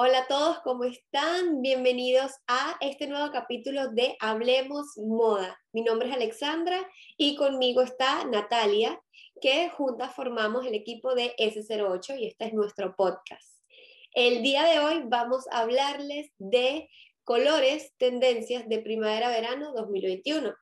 Hola a todos, ¿cómo están? Bienvenidos a este nuevo capítulo de Hablemos Moda. Mi nombre es Alexandra y conmigo está Natalia, que juntas formamos el equipo de S08 y este es nuestro podcast. El día de hoy vamos a hablarles de colores, tendencias de primavera-verano 2021.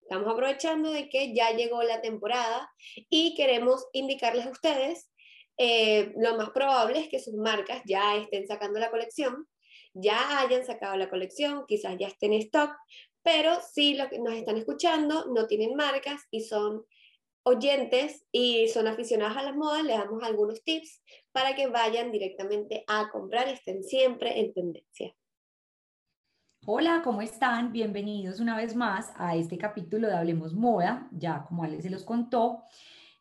Estamos aprovechando de que ya llegó la temporada y queremos indicarles a ustedes eh, lo más probable es que sus marcas ya estén sacando la colección, ya hayan sacado la colección, quizás ya estén en stock, pero si lo que nos están escuchando no tienen marcas y son oyentes y son aficionados a las modas, les damos algunos tips para que vayan directamente a comprar y estén siempre en tendencia. Hola, ¿cómo están? Bienvenidos una vez más a este capítulo de Hablemos Moda, ya como Ale se los contó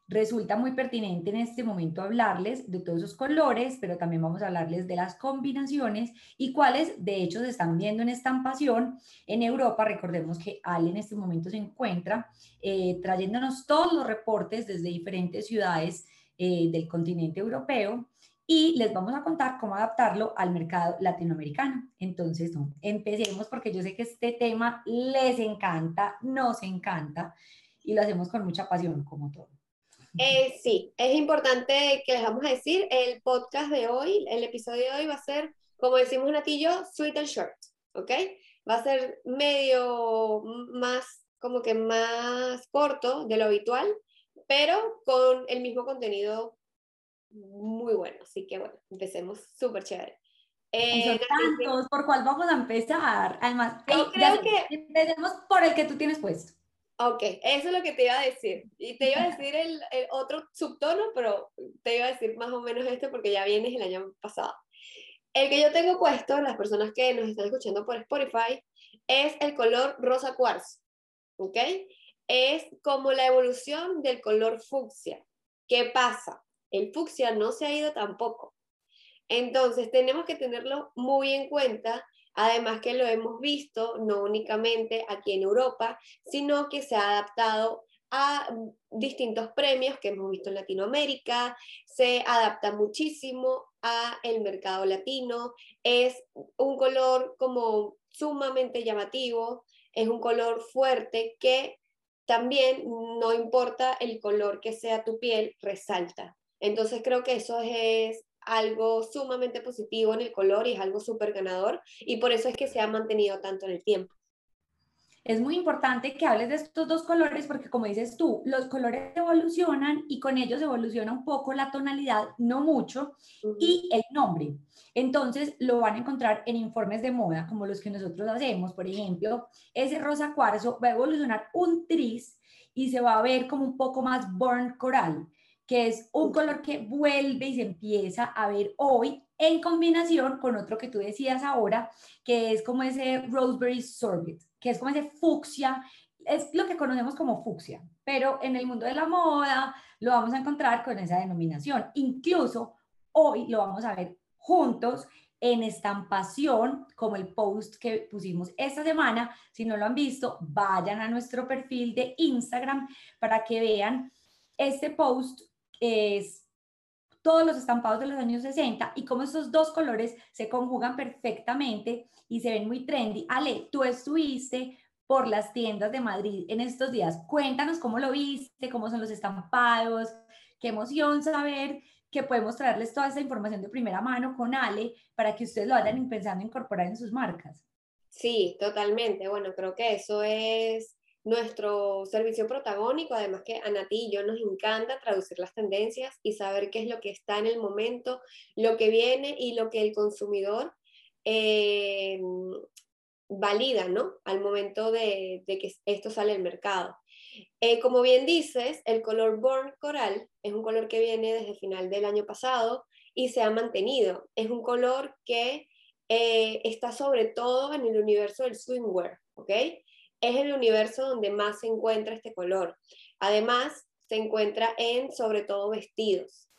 resulta muy pertinente en este momento hablarles de todos esos colores, pero también vamos a hablarles de las combinaciones y cuáles de hecho se están viendo en estampación en Europa. Recordemos que Ale en este momento se encuentra eh, trayéndonos todos los reportes desde diferentes ciudades eh, del continente europeo y les vamos a contar cómo adaptarlo al mercado latinoamericano. Entonces, empecemos porque yo sé que este tema les encanta, nos encanta y lo hacemos con mucha pasión, como todo. Eh, sí, es importante que les vamos a decir, el podcast de hoy, el episodio de hoy va a ser, como decimos Natillo, sweet and short, ¿ok? Va a ser medio más, como que más corto de lo habitual, pero con el mismo contenido muy bueno. Así que bueno, empecemos súper chévere. Eh, tantos, ¿por cuál vamos a empezar? Además, yo creo que empecemos por el que tú tienes puesto. Ok, eso es lo que te iba a decir. Y te iba a decir el, otro subtono, pero te iba a decir más o menos este porque ya vienes el año pasado. El que yo tengo puesto, las personas que nos están escuchando por Spotify, es el color rosa cuarzo. ¿Ok? Es como la evolución del color fucsia. ¿Qué pasa? El fucsia no se ha ido tampoco. Entonces tenemos que tenerlo muy en cuenta Además que lo hemos visto no únicamente aquí en Europa, sino que se ha adaptado a distintos premios que hemos visto en Latinoamérica, se adapta muchísimo a el mercado latino, es un color como sumamente llamativo, es un color fuerte que también no importa el color que sea tu piel, resalta. Entonces creo que eso es algo sumamente positivo en el color y es algo súper ganador y por eso es que se ha mantenido tanto en el tiempo. Es muy importante que hables de estos dos colores porque como dices tú, los colores evolucionan y con ellos evoluciona un poco la tonalidad, no mucho, y el nombre. Entonces lo van a encontrar en informes de moda como los que nosotros hacemos. Por ejemplo, ese rosa cuarzo va a evolucionar un tris y se va a ver como un poco más burnt coral que es un color que vuelve y se empieza a ver hoy en combinación con otro que tú decías ahora, que es como ese Roseberry Sorbet, que es como ese fucsia, es lo que conocemos como fucsia, pero en el mundo de la moda lo vamos a encontrar con esa denominación. Incluso hoy lo vamos a ver juntos en estampación, como el post que pusimos esta semana. Si no lo han visto, vayan a nuestro perfil de Instagram para que vean este post es todos los estampados de los años 60 y cómo estos dos colores se conjugan perfectamente y se ven muy trendy. Ale, tú estuviste por las tiendas de Madrid en estos días. Cuéntanos cómo lo viste, cómo son los estampados, qué emoción saber que podemos traerles toda esa información de primera mano con Ale para que ustedes lo vayan pensando incorporar en sus marcas. Sí, totalmente. Bueno, creo que eso es nuestro servicio protagónico, además que a Nati y yo nos encanta traducir las tendencias y saber qué es lo que está en el momento, lo que viene y lo que el consumidor eh, valida, ¿no? Al momento de, que esto sale al mercado. Eh, como bien dices, el color Born Coral es un color que viene desde el final del año pasado y se ha mantenido. Es un color que eh, está sobre todo en el universo del swimwear, ¿ok? Es el universo donde más se encuentra este color. Además, se encuentra en sobre todo vestidos.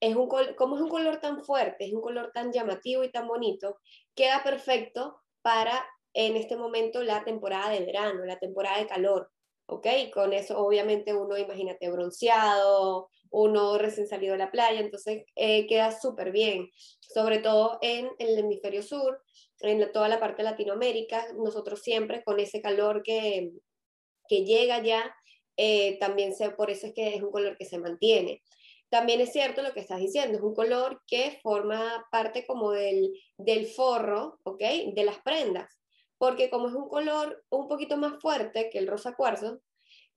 Es un como es un color tan fuerte, es un color tan llamativo y tan bonito, queda perfecto para en este momento la temporada de verano, la temporada de calor, ¿ok? Con eso obviamente uno, imagínate, bronceado, uno recién salido de la playa, entonces eh, queda súper bien, sobre todo en, el hemisferio sur, en toda la parte de Latinoamérica, nosotros siempre con ese calor que, que llega ya, eh, también se, por eso es que es un color que se mantiene. También es cierto lo que estás diciendo, es un color que forma parte como del, del forro, ¿ok? De las prendas, porque como es un color un poquito más fuerte que el rosa cuarzo,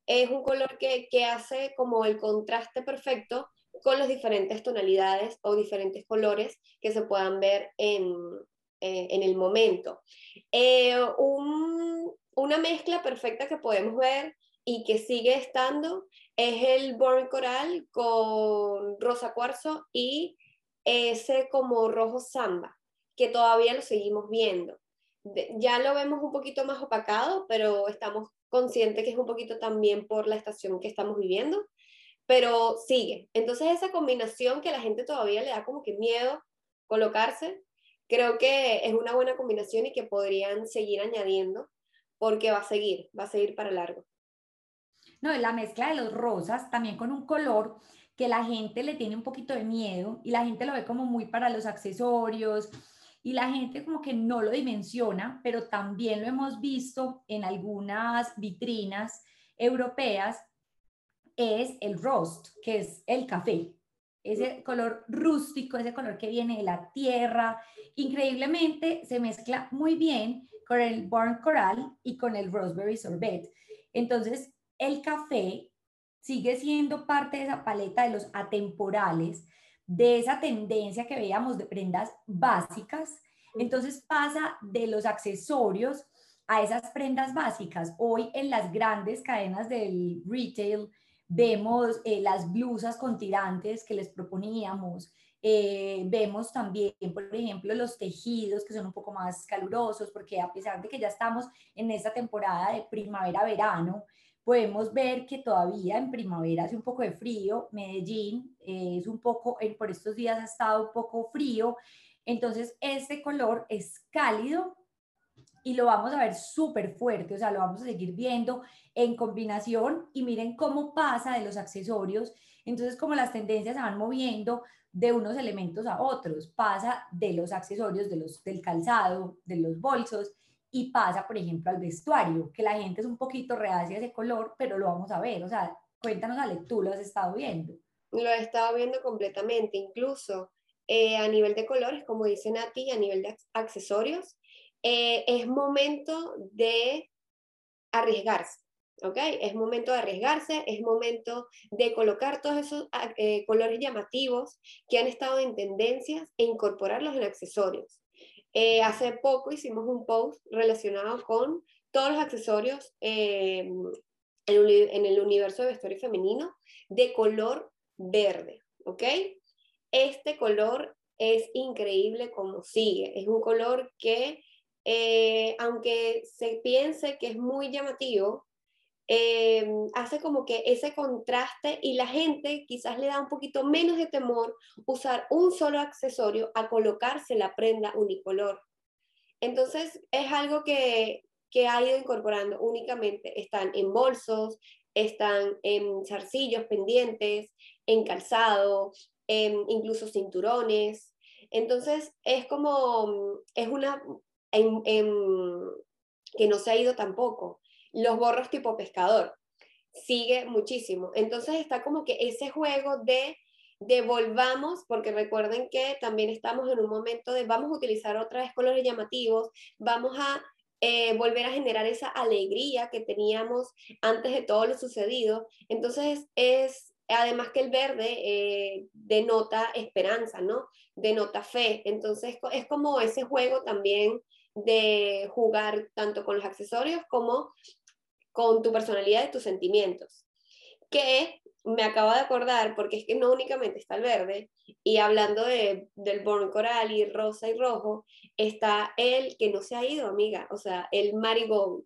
es un color que, que hace como el contraste perfecto con las diferentes tonalidades o diferentes colores que se puedan ver en, eh, en el momento. Eh, una mezcla perfecta que podemos ver y que sigue estando es el Born Coral con rosa cuarzo y ese como rojo samba, que todavía lo seguimos viendo. ya lo vemos un poquito más opacado, pero estamos conscientes que es un poquito también por la estación que estamos viviendo, pero sigue. Entonces esa combinación que la gente todavía le da como que miedo colocarse, creo que es una buena combinación y que podrían seguir añadiendo porque va a seguir, va a seguir para largo. No, la mezcla de los rosas también con un color que la gente le tiene un poquito de miedo y la gente lo ve como muy para los accesorios y la gente como que no lo dimensiona, pero también lo hemos visto en algunas vitrinas europeas, es el roast, que es el café. Ese color rústico, ese color que viene de la tierra, increíblemente se mezcla muy bien con el Born Coral y con el Raspberry Sorbet. Entonces, el café sigue siendo parte de esa paleta de los atemporales, de esa tendencia que veíamos de prendas básicas. Entonces pasa de los accesorios a esas prendas básicas. Hoy en las grandes cadenas del retail vemos eh, las blusas con tirantes que les proponíamos. Eh, vemos también, por ejemplo, los tejidos que son un poco más calurosos, porque a pesar de que ya estamos en esta temporada de primavera-verano, podemos ver que todavía en primavera hace un poco de frío, Medellín eh, es un poco, por estos días ha estado un poco frío, entonces este color es cálido y lo vamos a ver súper fuerte, o sea, lo vamos a seguir viendo en combinación y miren cómo pasa de los accesorios, entonces como las tendencias se van moviendo de unos elementos a otros, pasa de los accesorios, de los, del calzado, de los bolsos, y pasa, por ejemplo, al vestuario, que la gente es un poquito reacia a ese color, pero lo vamos a ver. O sea, cuéntanos, Ale, tú lo has estado viendo. Lo he estado viendo completamente, incluso eh, a nivel de colores, como dice Nati, a nivel de accesorios, eh, es momento de arriesgarse. ¿ok? Es momento de arriesgarse, es momento de colocar todos esos ah, eh, colores llamativos que han estado en tendencias e incorporarlos en accesorios. Eh, hace poco hicimos un post relacionado con todos los accesorios eh, en, el universo de vestuario femenino de color verde, ¿ok? Este color es increíble como sigue. Es un color que, eh, aunque se piense que es muy llamativo, Em, hace como que ese contraste y la gente quizás le da un poquito menos de temor usar un solo accesorio a colocarse la prenda unicolor. Entonces es algo que, que ha ido incorporando únicamente. Están en bolsos, están en zarcillos pendientes, en calzado, en incluso cinturones. Entonces es como, es una, que no se ha ido tampoco los borros tipo pescador. Sigue muchísimo. Entonces está como que ese juego de devolvamos, porque recuerden que también estamos en un momento de vamos a utilizar otra vez colores llamativos, vamos a eh, volver a generar esa alegría que teníamos antes de todo lo sucedido. Entonces es, además que el verde eh, denota esperanza, ¿no? Denota fe. Entonces es como ese juego también de jugar tanto con los accesorios como con tu personalidad y tus sentimientos. Que me acabo de acordar, porque es que no únicamente está el verde, y hablando de, del Born Coral y rosa y rojo, está el que no se ha ido, amiga, o sea, el Marigold,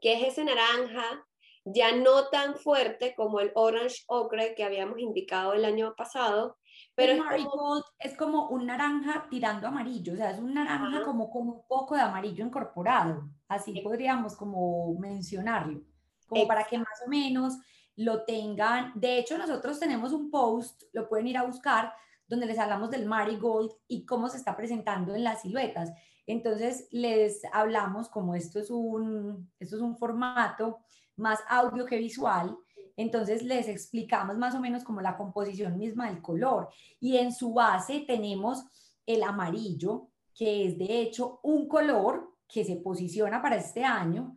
que es ese naranja ya no tan fuerte como el Orange Ocre que habíamos indicado el año pasado, Pero el marigold es como un naranja tirando amarillo, o sea, es un naranja como con un poco de amarillo incorporado, así podríamos como mencionarlo, como para que más o menos lo tengan. De hecho, nosotros tenemos un post, lo pueden ir a buscar, donde les hablamos del marigold y cómo se está presentando en las siluetas. Entonces, les hablamos como esto es un, esto es un formato más audio que visual, entonces les explicamos más o menos como la composición misma del color. Y en su base tenemos el amarillo, que es de hecho un color que se posiciona para este año.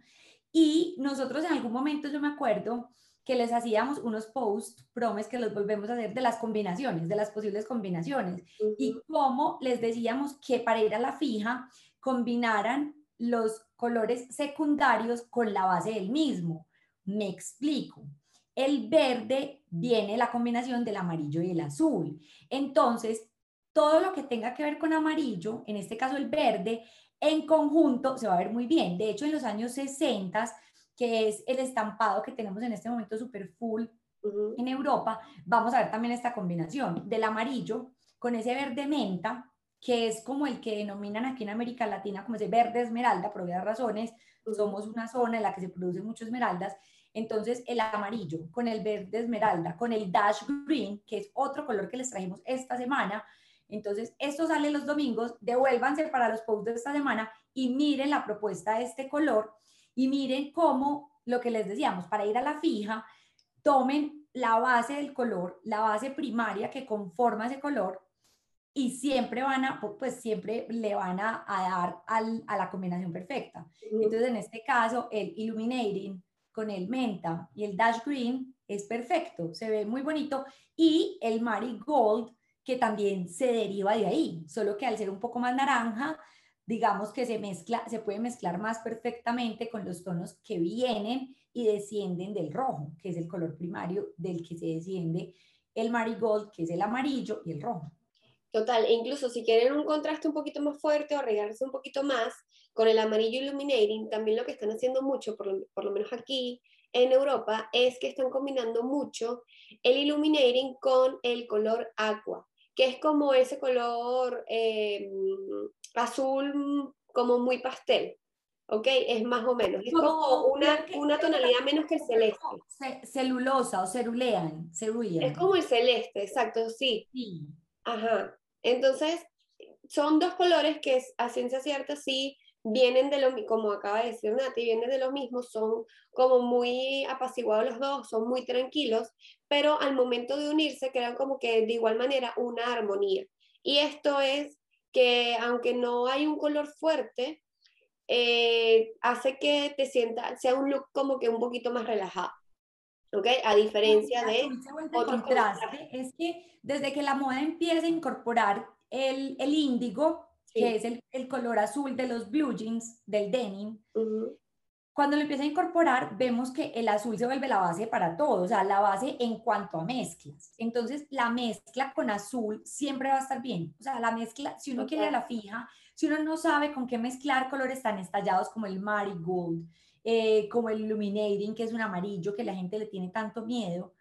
Y nosotros en algún momento, yo me acuerdo que les hacíamos unos post promes que los volvemos a hacer de las combinaciones, de las posibles combinaciones. Y cómo les decíamos que para ir a la fija combinaran los colores secundarios con la base del mismo. Me explico el verde viene la combinación del amarillo y el azul. Entonces, todo lo que tenga que ver con amarillo, en este caso el verde, en conjunto se va a ver muy bien. De hecho, en los años 60, que es el estampado que tenemos en este momento super full en Europa, vamos a ver también esta combinación del amarillo con ese verde menta, que es como el que denominan aquí en América Latina como ese verde esmeralda, por varias razones. Somos una zona en la que se producen muchas esmeraldas entonces, el amarillo con el verde esmeralda, con el dash green, que es otro color que les trajimos esta semana. Entonces, esto sale los domingos, devuélvanse para los posts de esta semana y miren la propuesta de este color y miren cómo, lo que les decíamos, para ir a la fija, tomen la base del color, la base primaria que conforma ese color y siempre van a, pues siempre le van a, dar a la combinación perfecta. Entonces, en este caso, el illuminating con el menta y el dash green es perfecto, se ve muy bonito. Y el marigold, que también se deriva de ahí, solo que al ser un poco más naranja, digamos que se mezcla, se puede mezclar más perfectamente con los tonos que vienen y descienden del rojo, que es el color primario del que se desciende el marigold, que es el amarillo y el rojo. Total, e incluso si quieren un contraste un poquito más fuerte o arreglarse un poquito más con el amarillo illuminating, también lo que están haciendo mucho, por lo, por lo, menos aquí en Europa, es que están combinando mucho el illuminating con el color aqua, que es como ese color eh, azul como muy pastel. ¿ok? Es más o menos, es como, una, una, tonalidad menos que el celeste. Celulosa o cerulean, cerulean. Es como el celeste, exacto, sí. Sí. Ajá. Entonces, son dos colores que a ciencia cierta sí vienen de lo como acaba de decir Nati, vienen de lo mismo, son como muy apaciguados los dos, son muy tranquilos, pero al momento de unirse crean como que de igual manera una armonía. Y esto es que aunque no hay un color fuerte, eh, hace que te sienta, sea un look como que un poquito más relajado. ¿Ok? A diferencia de otro contraste, es que desde que la moda empieza a incorporar el, el índigo, que es el, el, color azul de los blue jeans, del denim, cuando lo empieza a incorporar, vemos que el azul se vuelve la base para todo, o sea, la base en cuanto a mezclas. Entonces, la mezcla con azul siempre va a estar bien. O sea, la mezcla, si uno quiere la fija, si uno no sabe con qué mezclar colores tan estallados como el marigold, eh, como el illuminating, que es un amarillo que la gente le tiene tanto miedo.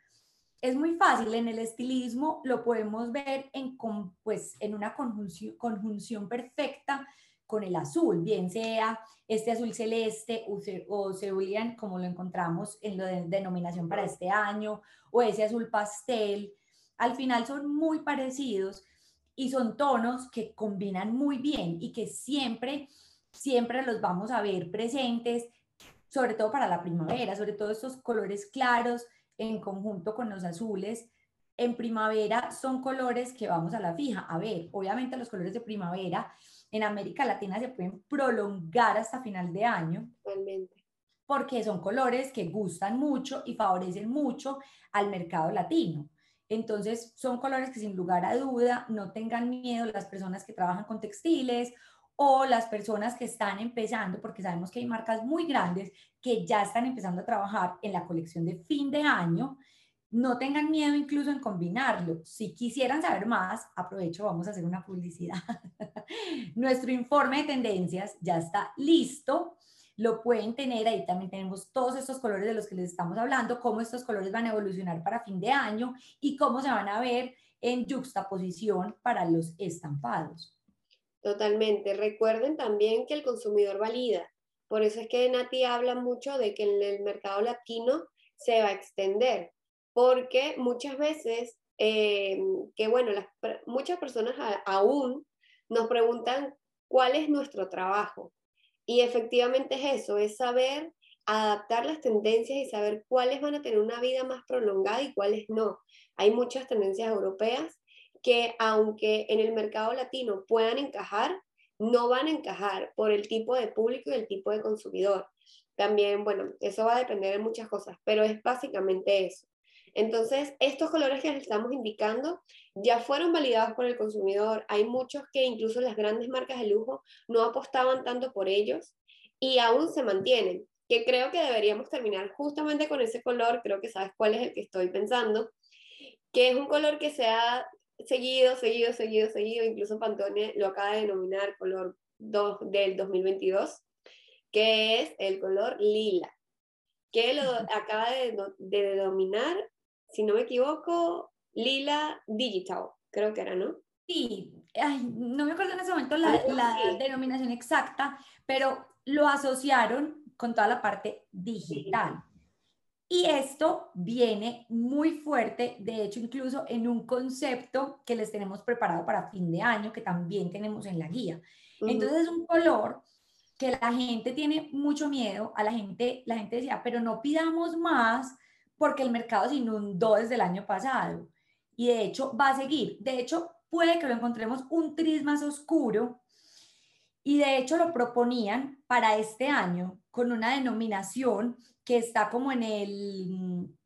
Es muy fácil, en el estilismo lo podemos ver en, pues, en una conjunción, conjunción perfecta con el azul, bien sea este azul celeste o cerulean, como lo encontramos en la de denominación para este año, o ese azul pastel. Al final son muy parecidos y son tonos que combinan muy bien y que siempre, siempre los vamos a ver presentes sobre todo para la primavera, sobre todo estos colores claros en conjunto con los azules. En primavera son colores que vamos a la fija. A ver, obviamente los colores de primavera en América Latina se pueden prolongar hasta final de año. Totalmente. Porque son colores que gustan mucho y favorecen mucho al mercado latino. Entonces, son colores que sin lugar a duda no tengan miedo las personas que trabajan con textiles o las personas que están empezando, porque sabemos que hay marcas muy grandes que ya están empezando a trabajar en la colección de fin de año, no tengan miedo incluso en combinarlo. Si quisieran saber más, aprovecho, vamos a hacer una publicidad. Nuestro informe de tendencias ya está listo. Lo pueden tener, ahí también tenemos todos estos colores de los que les estamos hablando, cómo estos colores van a evolucionar para fin de año y cómo se van a ver en juxtaposición para los estampados. Totalmente. Recuerden también que el consumidor valida. Por eso es que Nati habla mucho de que en el mercado latino se va a extender, porque muchas veces, eh, que bueno, muchas personas aún nos preguntan cuál es nuestro trabajo. Y efectivamente es eso, es saber adaptar las tendencias y saber cuáles van a tener una vida más prolongada y cuáles no. Hay muchas tendencias europeas que aunque en el mercado latino puedan encajar, no van a encajar por el tipo de público y el tipo de consumidor. También, bueno, eso va a depender de muchas cosas, pero es básicamente eso. Entonces, estos colores que les estamos indicando ya fueron validados por el consumidor. Hay muchos que incluso las grandes marcas de lujo no apostaban tanto por ellos y aún se mantienen, que creo que deberíamos terminar justamente con ese color, creo que sabes cuál es el que estoy pensando, que es un color que se ha seguido, seguido, seguido, seguido, incluso Pantone lo acaba de denominar color 2 del 2022, que es el color lila, que lo acaba de, de denominar, si no me equivoco, lila digital, creo que era, ¿no? Sí, no me acuerdo en ese momento la, la denominación exacta, pero lo asociaron con toda la parte digital. Y esto viene muy fuerte, de hecho, incluso en un concepto que les tenemos preparado para fin de año, que también tenemos en la guía. Entonces es un color que la gente tiene mucho miedo, a la gente, la gente decía, pero no pidamos más porque el mercado se inundó desde el año pasado. Y de hecho va a seguir. De hecho, puede que lo encontremos un tris más oscuro. Y de hecho lo proponían para este año con una denominación que está como en el,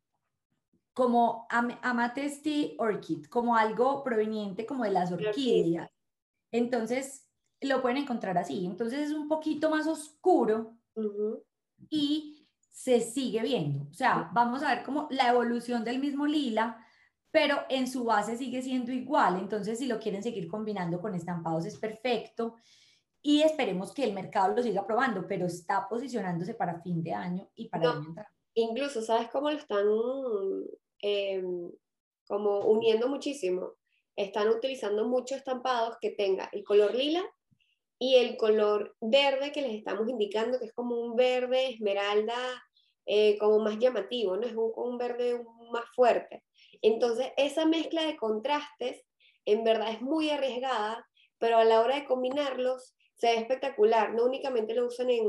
como Amatesti Orchid, como algo proveniente como de las orquídeas. Entonces, lo pueden encontrar así. Entonces es un poquito más oscuro y se sigue viendo. O sea, vamos a ver como la evolución del mismo lila, pero en su base sigue siendo igual. Entonces, si lo quieren seguir combinando con estampados es perfecto y esperemos que el mercado lo siga probando, pero está posicionándose para fin de año y para el Incluso, ¿sabes cómo lo están em, como uniendo muchísimo? Están utilizando muchos estampados que tenga el color lila y el color verde que les estamos indicando, que es como un verde esmeralda, eh, como más llamativo, ¿no? Es un, un verde más fuerte. Entonces, esa mezcla de contrastes en verdad es muy arriesgada, pero a la hora de combinarlos se ve espectacular. No únicamente lo usan en,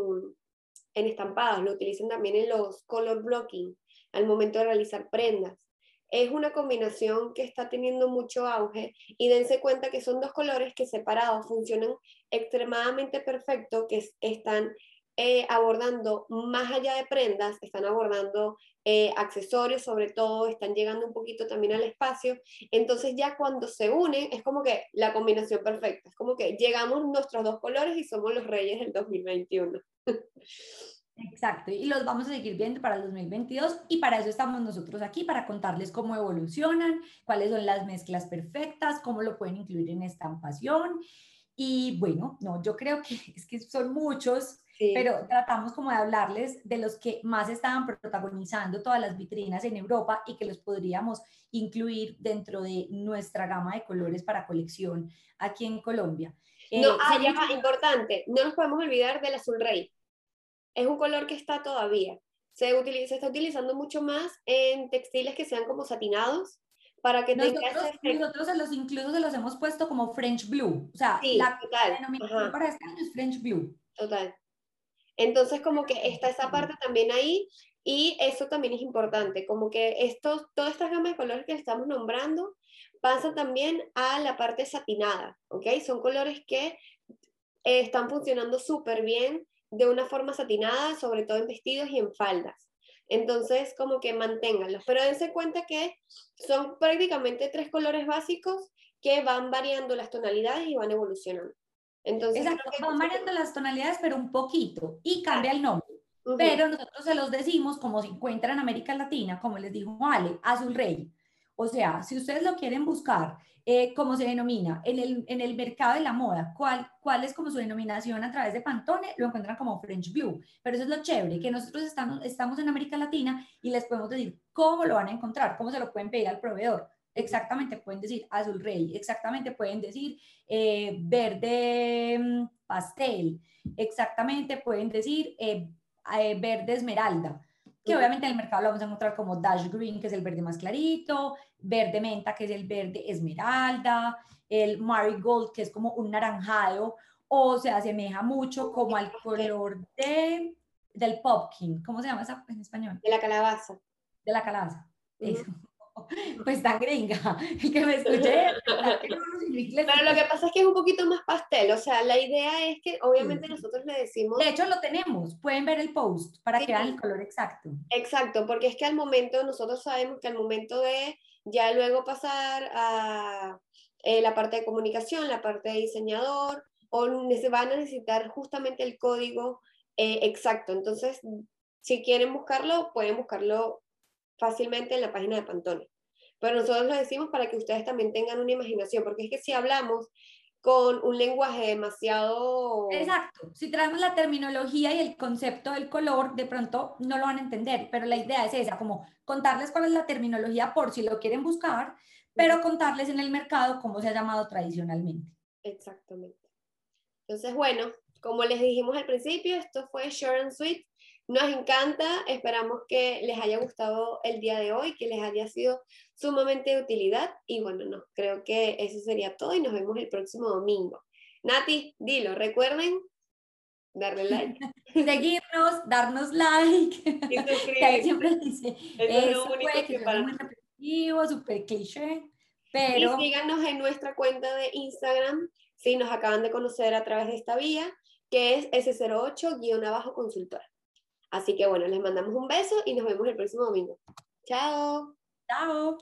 en estampados, lo utilizan también en los color blocking al momento de realizar prendas. Es una combinación que está teniendo mucho auge y dense cuenta que son dos colores que separados funcionan extremadamente perfecto, que están eh, abordando más allá de prendas, están abordando eh, accesorios sobre todo, están llegando un poquito también al espacio. Entonces ya cuando se unen es como que la combinación perfecta, es como que llegamos nuestros dos colores y somos los reyes del 2021. Exacto, y los vamos a seguir viendo para el 2022 y para eso estamos nosotros aquí, para contarles cómo evolucionan, cuáles son las mezclas perfectas, cómo lo pueden incluir en estampación. Y bueno, no, yo creo que es que son muchos, pero tratamos como de hablarles de los que más estaban protagonizando todas las vitrinas en Europa y que los podríamos incluir dentro de nuestra gama de colores para colección aquí en Colombia. No, eh, ah, importante, no nos podemos olvidar del azul rey. Es un color que está todavía. Se, utiliza, se está utilizando mucho más en textiles que sean como satinados, para que nosotros, tenga nosotros se los incluso se los hemos puesto como French Blue, o sea, la denominación para este año es French Blue. Total. Entonces, como que está esa parte también ahí y eso también es importante, como que estos, todas estas gamas de colores que estamos nombrando pasan también a la parte satinada, ¿ok? Son colores que eh, están funcionando súper bien de una forma satinada, sobre todo en vestidos y en faldas. Entonces, como que manténganlos, pero dense cuenta que son prácticamente tres colores básicos que van variando las tonalidades y van evolucionando. Entonces, Exacto, van variando las tonalidades, pero un poquito, y cambia el nombre. Pero nosotros se los decimos como se encuentra en América Latina, como les dijo Ale, Azul Rey. O sea, si ustedes lo quieren buscar, eh, se denomina, en el, en el mercado de la moda, ¿cuál, cuál es como su denominación a través de Pantone, lo encuentran como French Blue. Pero eso es lo chévere, que nosotros estamos, estamos en América Latina y les podemos decir cómo lo van a encontrar, cómo se lo pueden pedir al proveedor. Exactamente pueden decir azul rey, exactamente pueden decir eh, verde mm, pastel, exactamente pueden decir eh, eh, verde esmeralda, que obviamente en el mercado lo vamos a encontrar como dash green, que es el verde más clarito, verde menta, que es el verde esmeralda, el marigold, que es como un naranjado, o se asemeja mucho como al color de, del pumpkin, ¿cómo se llama esa en español? De la calabaza. De la calabaza. Pues tan gringa, que me escuché. Pero lo que pasa es que es un poquito más pastel, o sea, la idea es que obviamente nosotros le decimos... De hecho lo tenemos, pueden ver el post para que vean el color exacto. Exacto, porque es que al momento, nosotros sabemos que al momento de ya luego pasar a eh, la parte de comunicación, la parte de diseñador, o se van a necesitar justamente el código eh, exacto. Entonces, si quieren buscarlo, pueden buscarlo fácilmente en la página de Pantone. Pero nosotros lo decimos para que ustedes también tengan una imaginación, porque es que si hablamos con un lenguaje demasiado... Exacto, si traemos la terminología y el concepto del color, de pronto no lo van a entender, pero la idea es esa, como contarles cuál es la terminología por si lo quieren buscar, pero contarles en el mercado cómo se ha llamado tradicionalmente. Exactamente. Entonces, bueno, como les dijimos al principio, esto fue Short and Sweet. Nos encanta, esperamos que les haya gustado el día de hoy, que les haya sido sumamente de utilidad y bueno, no, creo que eso sería todo y nos vemos el próximo domingo. Nati, dilo, recuerden darle like. Seguirnos, darnos like. Y siempre dice, eso, fue que para... muy repetitivo, súper cliché, pero... Y síganos en nuestra cuenta de Instagram si nos acaban de conocer a través de esta vía, que es S08-consultora. Así que bueno, les mandamos un beso y nos vemos el próximo domingo. Chao. Chao.